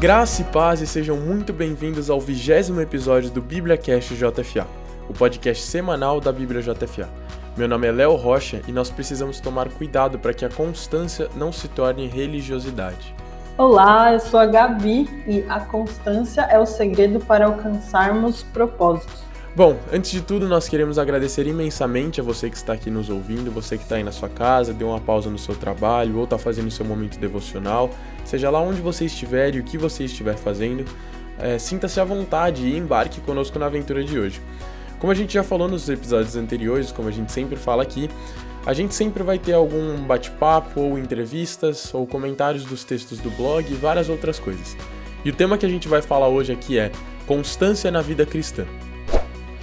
Graça e paz e sejam muito bem-vindos ao vigésimo episódio do BíbliaCast JFA, o podcast semanal da Bíblia JFA. Meu nome é Léo Rocha e nós precisamos tomar cuidado para que a constância não se torne religiosidade. Olá, eu sou a Gabi e a constância é o segredo para alcançarmos propósitos. Bom, antes de tudo, nós queremos agradecer imensamente a você que está aqui nos ouvindo, você que está aí na sua casa, deu uma pausa no seu trabalho ou está fazendo seu momento devocional, seja lá onde você estiver e o que você estiver fazendo, é, sinta-se à vontade e embarque conosco na aventura de hoje. Como a gente já falou nos episódios anteriores, como a gente sempre fala aqui, a gente sempre vai ter algum bate-papo ou entrevistas ou comentários dos textos do blog e várias outras coisas. E o tema que a gente vai falar hoje aqui é constância na vida cristã.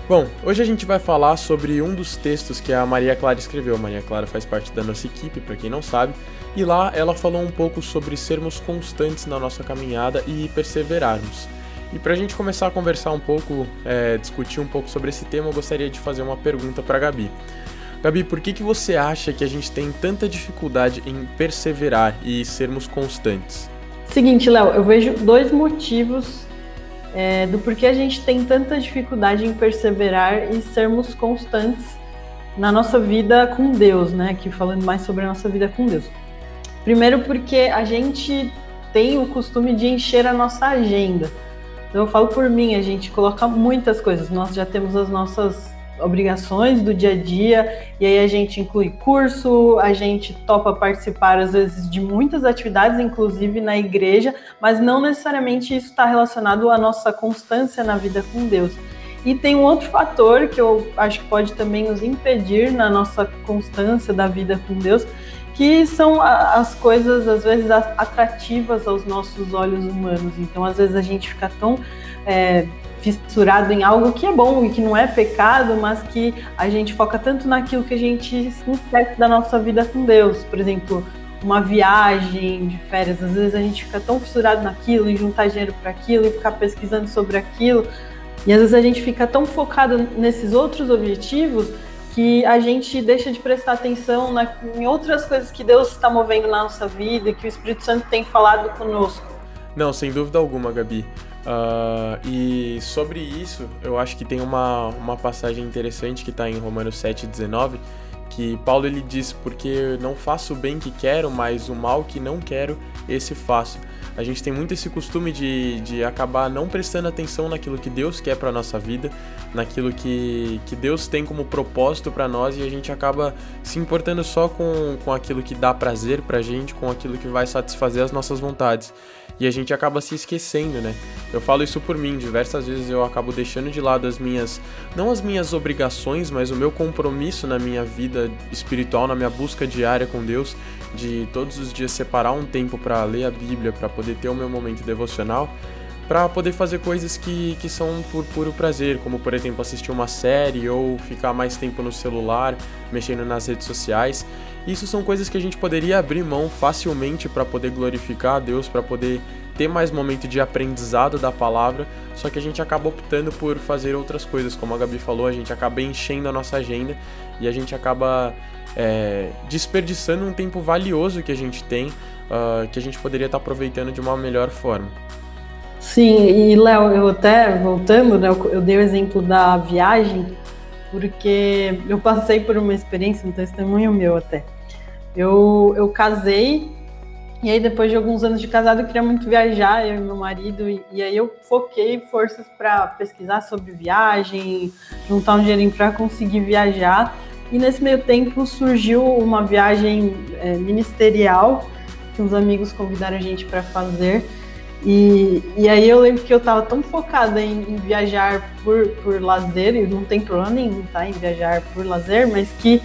Bom, hoje a gente vai falar sobre um dos textos que a Maria Clara escreveu. Maria Clara faz parte da nossa equipe, para quem não sabe, e lá ela falou um pouco sobre sermos constantes na nossa caminhada e perseverarmos. E para a gente começar a conversar um pouco, é, discutir um pouco sobre esse tema, eu gostaria de fazer uma pergunta para Gabi. Gabi, por que, que você acha que a gente tem tanta dificuldade em perseverar e sermos constantes? Seguinte, Léo, eu vejo dois motivos é, do porquê a gente tem tanta dificuldade em perseverar e sermos constantes na nossa vida com Deus, né? Aqui falando mais sobre a nossa vida com Deus. Primeiro, porque a gente tem o costume de encher a nossa agenda. Então, eu falo por mim, a gente coloca muitas coisas. Nós já temos as nossas obrigações do dia a dia, e aí a gente inclui curso, a gente topa participar às vezes de muitas atividades, inclusive na igreja, mas não necessariamente isso está relacionado à nossa constância na vida com Deus. E tem um outro fator que eu acho que pode também nos impedir na nossa constância da vida com Deus, que são as coisas às vezes atrativas aos nossos olhos humanos. Então, às vezes a gente fica tão é, fissurado em algo que é bom e que não é pecado, mas que a gente foca tanto naquilo que a gente esquece da nossa vida com Deus. Por exemplo, uma viagem de férias, às vezes a gente fica tão fissurado naquilo e juntar dinheiro para aquilo e ficar pesquisando sobre aquilo. E às vezes a gente fica tão focado nesses outros objetivos que a gente deixa de prestar atenção na, em outras coisas que Deus está movendo na nossa vida, que o Espírito Santo tem falado conosco. Não, sem dúvida alguma, Gabi. Uh, e sobre isso, eu acho que tem uma, uma passagem interessante que está em Romanos 7,19, que Paulo ele diz, porque não faço o bem que quero, mas o mal que não quero, esse faço. A gente tem muito esse costume de, de acabar não prestando atenção naquilo que Deus quer para nossa vida, naquilo que, que Deus tem como propósito para nós e a gente acaba se importando só com, com aquilo que dá prazer pra gente, com aquilo que vai satisfazer as nossas vontades e a gente acaba se esquecendo, né? Eu falo isso por mim, diversas vezes eu acabo deixando de lado as minhas, não as minhas obrigações, mas o meu compromisso na minha vida espiritual, na minha busca diária com Deus, de todos os dias separar um tempo para ler a Bíblia, para poder ter o meu momento devocional, para poder fazer coisas que, que são por puro prazer, como por exemplo assistir uma série ou ficar mais tempo no celular, mexendo nas redes sociais. Isso são coisas que a gente poderia abrir mão facilmente para poder glorificar a Deus, para poder ter mais momento de aprendizado da palavra, só que a gente acaba optando por fazer outras coisas, como a Gabi falou, a gente acaba enchendo a nossa agenda e a gente acaba é, desperdiçando um tempo valioso que a gente tem, uh, que a gente poderia estar tá aproveitando de uma melhor forma. Sim, e Léo, eu até voltando, né, eu dei o exemplo da viagem, porque eu passei por uma experiência, um testemunho meu até. Eu, eu casei, e aí depois de alguns anos de casado eu queria muito viajar, eu e meu marido, e, e aí eu foquei forças para pesquisar sobre viagem, juntar um dinheirinho para conseguir viajar. E nesse meio tempo surgiu uma viagem é, ministerial que uns amigos convidaram a gente para fazer. E, e aí eu lembro que eu estava tão focada em, em, viajar por, por lazer, e não tem problema nenhum tá, em viajar por lazer, mas que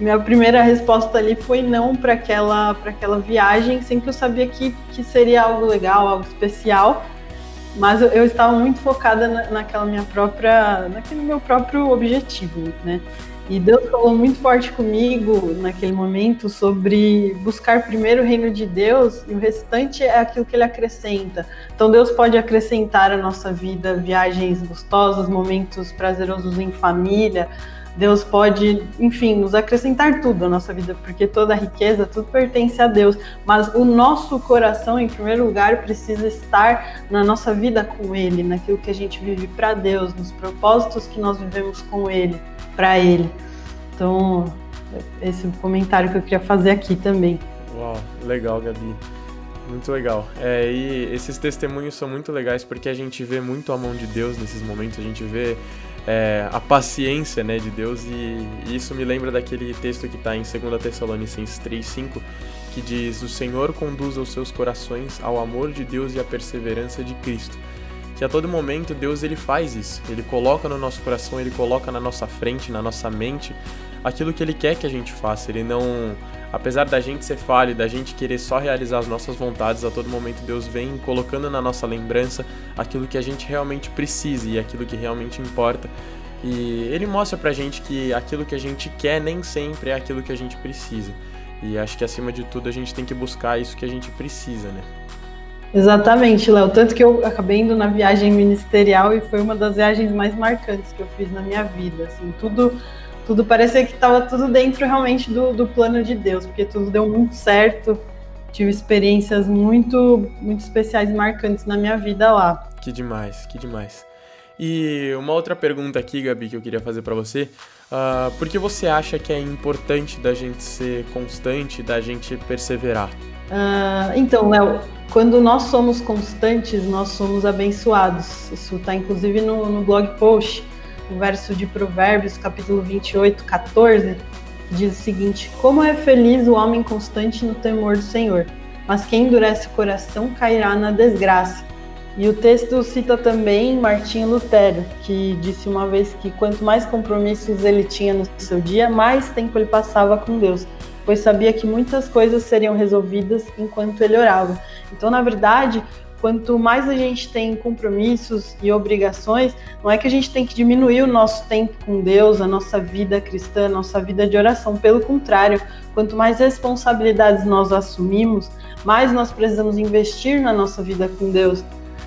minha primeira resposta ali foi não para aquela, aquela viagem, sempre eu sabia que, que seria algo legal, algo especial, mas eu, eu estava muito focada na, naquela minha própria, naquele meu próprio objetivo, né? E Deus falou muito forte comigo naquele momento sobre buscar primeiro o reino de Deus e o restante é aquilo que ele acrescenta. Então Deus pode acrescentar à nossa vida viagens gostosas, momentos prazerosos em família. Deus pode, enfim, nos acrescentar tudo à nossa vida, porque toda a riqueza, tudo pertence a Deus. Mas o nosso coração, em primeiro lugar, precisa estar na nossa vida com Ele, naquilo que a gente vive para Deus, nos propósitos que nós vivemos com Ele para ele. Então, esse é o comentário que eu queria fazer aqui também. Uau, legal, Gabi. Muito legal. É, e esses testemunhos são muito legais porque a gente vê muito a mão de Deus nesses momentos, a gente vê é, a paciência né, de Deus e, e, isso me lembra daquele texto que está em 2 Tessalonicenses 3,5 que diz: O Senhor conduz os seus corações ao amor de Deus e à perseverança de Cristo que a todo momento Deus ele faz isso. Ele coloca no nosso coração, ele coloca na nossa frente, na nossa mente, aquilo que ele quer que a gente faça. Ele não, apesar da gente ser falho, da gente querer só realizar as nossas vontades, a todo momento Deus vem colocando na nossa lembrança aquilo que a gente realmente precisa e aquilo que realmente importa. E ele mostra pra gente que aquilo que a gente quer nem sempre é aquilo que a gente precisa. E acho que acima de tudo a gente tem que buscar isso que a gente precisa, né? Exatamente, Léo. Tanto que eu acabei indo na viagem ministerial e foi uma das viagens mais marcantes que eu fiz na minha vida. Assim, tudo, tudo parecia que estava tudo dentro realmente do, do plano de Deus, porque tudo deu muito certo. Tive experiências muito, muito especiais e marcantes na minha vida lá. Que demais, que demais. E uma outra pergunta aqui, Gabi, que eu queria fazer para você. Uh, por que você acha que é importante da gente ser constante, da gente perseverar? Uh, então, Léo, quando nós somos constantes, nós somos abençoados. Isso está inclusive no, no blog post, no verso de Provérbios, capítulo 28, 14, diz o seguinte: Como é feliz o homem constante no temor do Senhor, mas quem endurece o coração cairá na desgraça. E o texto cita também Martinho Lutero, que disse uma vez que quanto mais compromissos ele tinha no seu dia, mais tempo ele passava com Deus pois sabia que muitas coisas seriam resolvidas enquanto ele orava. Então, na verdade, quanto mais a gente tem compromissos e obrigações, não é que a gente tem que diminuir o nosso tempo com Deus, a nossa vida cristã, a nossa vida de oração. Pelo contrário, quanto mais responsabilidades nós assumimos, mais nós precisamos investir na nossa vida com Deus.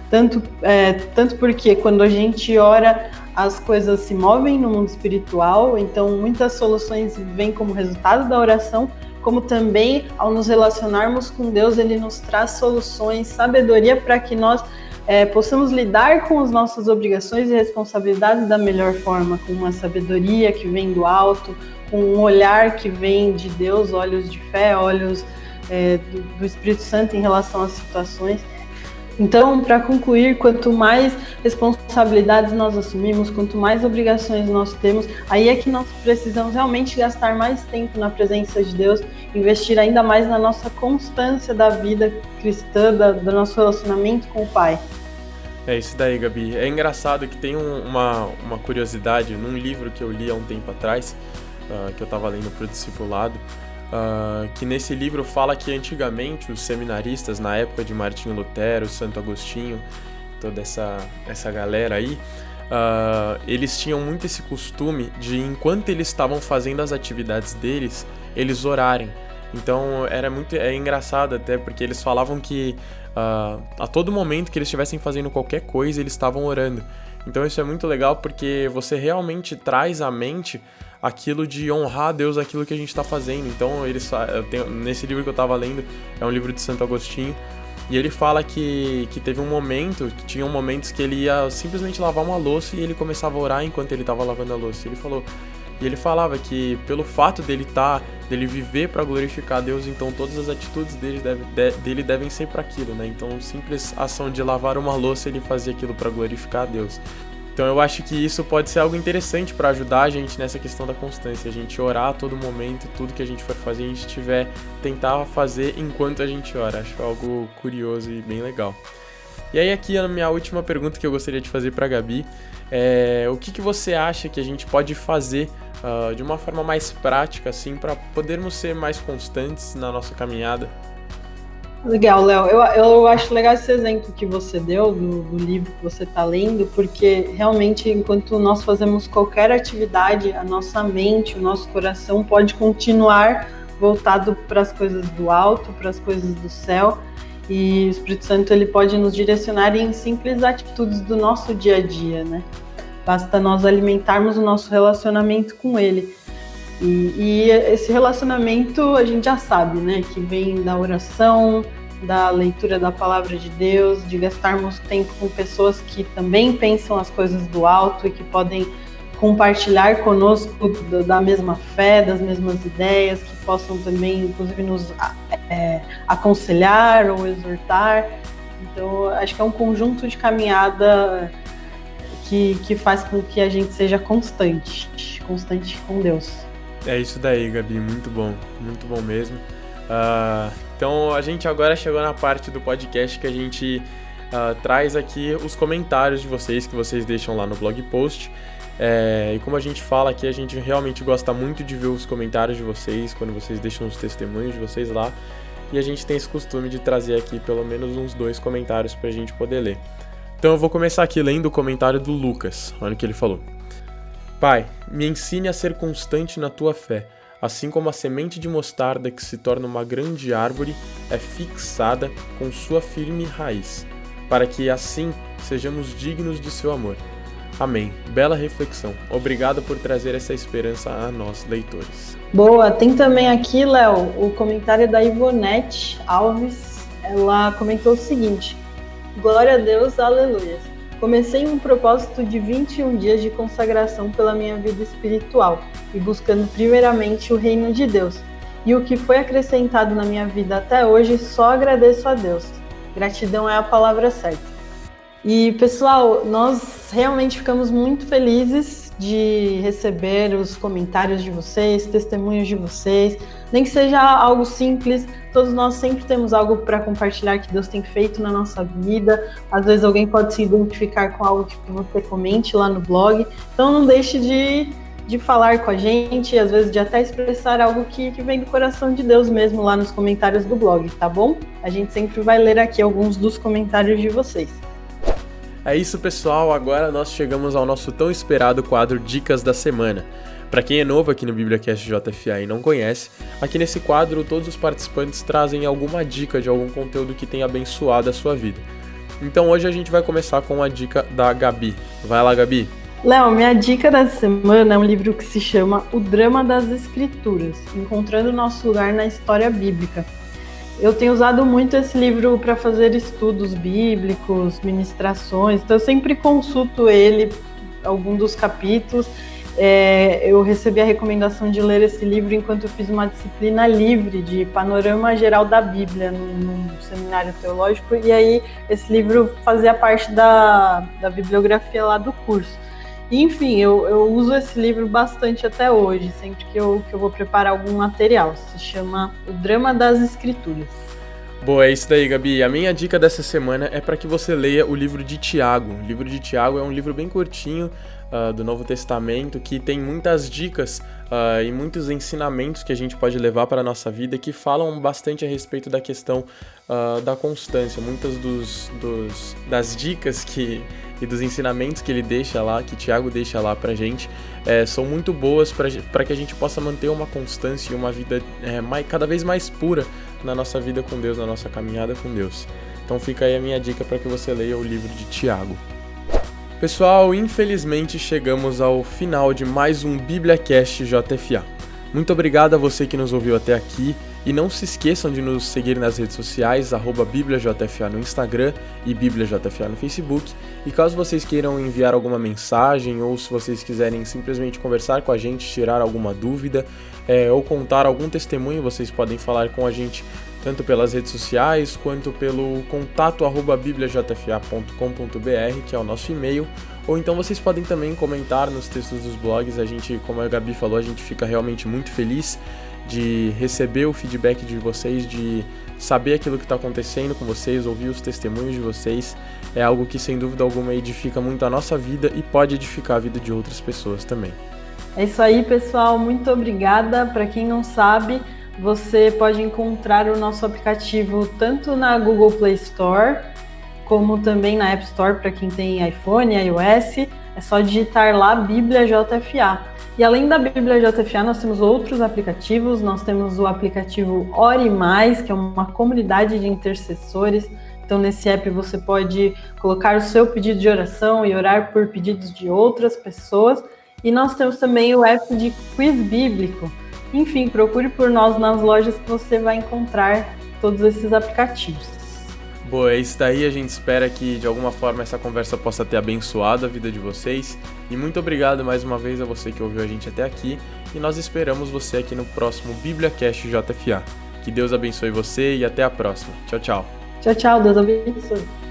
Tanto, é, tanto porque quando a gente ora, as coisas se movem no mundo espiritual, então muitas soluções vêm como resultado da oração, como também ao nos relacionarmos com Deus, ele nos traz soluções, sabedoria para que nós é, possamos lidar com as nossas obrigações e responsabilidades da melhor forma, com uma sabedoria que vem do alto, com um olhar que vem de Deus, olhos de fé, olhos é, do, do Espírito Santo em relação às situações. Então, para concluir, quanto mais responsabilidades nós assumimos, quanto mais obrigações nós temos, aí é que nós precisamos realmente gastar mais tempo na presença de Deus, investir ainda mais na nossa constância da vida cristã, da, do nosso relacionamento com o Pai. É isso daí, Gabi. É engraçado que tem um, uma, uma curiosidade num livro que eu li há um tempo atrás, uh, que eu estava lendo para o discipulado. Uh, que nesse livro fala que antigamente os seminaristas, na época de Martinho Lutero, Santo Agostinho, toda essa, essa galera aí, uh, eles tinham muito esse costume de, enquanto eles estavam fazendo as atividades deles, eles orarem. Então era muito é engraçado até porque eles falavam que uh, a todo momento que eles estivessem fazendo qualquer coisa eles estavam orando. Então isso é muito legal porque você realmente traz à mente aquilo de honrar a Deus aquilo que a gente está fazendo. Então, ele, tenho, nesse livro que eu estava lendo, é um livro de Santo Agostinho, e ele fala que, que teve um momento, que tinham momentos que ele ia simplesmente lavar uma louça e ele começava a orar enquanto ele estava lavando a louça. Ele falou, e ele falava que pelo fato dele estar, tá, dele viver para glorificar Deus, então todas as atitudes dele, deve, de, dele devem ser para aquilo, né? Então, simples ação de lavar uma louça, ele fazia aquilo para glorificar Deus. Então eu acho que isso pode ser algo interessante para ajudar a gente nessa questão da constância, a gente orar a todo momento, tudo que a gente for fazer, a gente tiver tentar fazer enquanto a gente ora. Acho algo curioso e bem legal. E aí aqui a minha última pergunta que eu gostaria de fazer para Gabi é o que, que você acha que a gente pode fazer uh, de uma forma mais prática assim para podermos ser mais constantes na nossa caminhada? Legal, Léo. Eu, eu acho legal esse exemplo que você deu do, do livro que você está lendo, porque realmente, enquanto nós fazemos qualquer atividade, a nossa mente, o nosso coração pode continuar voltado para as coisas do alto, para as coisas do céu. E o Espírito Santo ele pode nos direcionar em simples atitudes do nosso dia a dia, né? Basta nós alimentarmos o nosso relacionamento com Ele. E, e, esse relacionamento a gente já sabe, né? Que vem da oração, da leitura da palavra de Deus, de gastarmos tempo com pessoas que também pensam as coisas do alto e que podem compartilhar conosco da mesma fé, das mesmas ideias, que possam também, inclusive, nos é, aconselhar ou exortar. Então, acho que é um conjunto de caminhada que, que faz com que a gente seja constante, constante com Deus. É isso daí, Gabi, muito bom, muito bom mesmo. Uh, então a gente agora chegou na parte do podcast que a gente uh, traz aqui os comentários de vocês que vocês deixam lá no blog post. É, e como a gente fala aqui, a gente realmente gosta muito de ver os comentários de vocês, quando vocês deixam os testemunhos de vocês lá. E a gente tem esse costume de trazer aqui pelo menos uns dois comentários para a gente poder ler. Então eu vou começar aqui lendo o comentário do Lucas. Olha o que ele falou. Pai, me ensine a ser constante na tua fé, assim como a semente de mostarda que se torna uma grande árvore é fixada com sua firme raiz, para que assim sejamos dignos de seu amor. Amém. Bela reflexão. Obrigado por trazer essa esperança a nós, leitores. Boa. Tem também aqui, Léo, o comentário da Ivonete Alves. Ela comentou o seguinte: Glória a Deus, aleluia. Comecei um propósito de 21 dias de consagração pela minha vida espiritual e buscando primeiramente o reino de Deus. E o que foi acrescentado na minha vida até hoje, só agradeço a Deus. Gratidão é a palavra certa. E pessoal, nós realmente ficamos muito felizes de receber os comentários de vocês, testemunhos de vocês, nem que seja algo simples. Todos nós sempre temos algo para compartilhar que Deus tem feito na nossa vida. Às vezes alguém pode se identificar com algo que você comente lá no blog. Então não deixe de, de falar com a gente, às vezes de até expressar algo que, que vem do coração de Deus mesmo lá nos comentários do blog, tá bom? A gente sempre vai ler aqui alguns dos comentários de vocês. É isso, pessoal. Agora nós chegamos ao nosso tão esperado quadro Dicas da Semana. Para quem é novo aqui no BibliaCast JFA e não conhece, aqui nesse quadro todos os participantes trazem alguma dica de algum conteúdo que tenha abençoado a sua vida. Então hoje a gente vai começar com a dica da Gabi. Vai lá, Gabi. Léo, minha dica da semana é um livro que se chama O Drama das Escrituras Encontrando Nosso Lugar na História Bíblica. Eu tenho usado muito esse livro para fazer estudos bíblicos, ministrações, então eu sempre consulto ele, algum dos capítulos. É, eu recebi a recomendação de ler esse livro enquanto eu fiz uma disciplina livre de panorama geral da Bíblia no seminário teológico, e aí esse livro fazia parte da, da bibliografia lá do curso. Enfim, eu, eu uso esse livro bastante até hoje, sempre que eu, que eu vou preparar algum material. Se chama O Drama das Escrituras. Boa, é isso daí, Gabi. A minha dica dessa semana é para que você leia o livro de Tiago. O livro de Tiago é um livro bem curtinho uh, do Novo Testamento que tem muitas dicas uh, e muitos ensinamentos que a gente pode levar para a nossa vida que falam bastante a respeito da questão uh, da constância. Muitas dos, dos, das dicas que e dos ensinamentos que ele deixa lá, que Tiago deixa lá pra gente, é, são muito boas para que a gente possa manter uma constância e uma vida é, mais, cada vez mais pura na nossa vida com Deus, na nossa caminhada com Deus. Então fica aí a minha dica para que você leia o livro de Tiago. Pessoal, infelizmente chegamos ao final de mais um BíbliaCast JFA. Muito obrigado a você que nos ouviu até aqui. E não se esqueçam de nos seguir nas redes sociais, BíbliaJFA no Instagram e BíbliaJFA no Facebook. E caso vocês queiram enviar alguma mensagem ou se vocês quiserem simplesmente conversar com a gente, tirar alguma dúvida é, ou contar algum testemunho, vocês podem falar com a gente tanto pelas redes sociais quanto pelo contato arroba bibliajfa.com.br, que é o nosso e-mail, ou então vocês podem também comentar nos textos dos blogs. A gente, como a Gabi falou, a gente fica realmente muito feliz de receber o feedback de vocês, de saber aquilo que está acontecendo com vocês, ouvir os testemunhos de vocês. É algo que sem dúvida alguma edifica muito a nossa vida e pode edificar a vida de outras pessoas também. É isso aí, pessoal. Muito obrigada. Para quem não sabe, você pode encontrar o nosso aplicativo tanto na Google Play Store, como também na App Store para quem tem iPhone, iOS. É só digitar lá Bíblia JFA. E além da Bíblia JFA, nós temos outros aplicativos. Nós temos o aplicativo Ore Mais, que é uma comunidade de intercessores. Então, nesse app você pode colocar o seu pedido de oração e orar por pedidos de outras pessoas. E nós temos também o app de quiz bíblico. Enfim, procure por nós nas lojas que você vai encontrar todos esses aplicativos. Boa, é isso daí. A gente espera que de alguma forma essa conversa possa ter abençoado a vida de vocês. E muito obrigado mais uma vez a você que ouviu a gente até aqui. E nós esperamos você aqui no próximo BíbliaCast JFA. Que Deus abençoe você e até a próxima. Tchau, tchau. Tchau, tchau. Deus abençoe.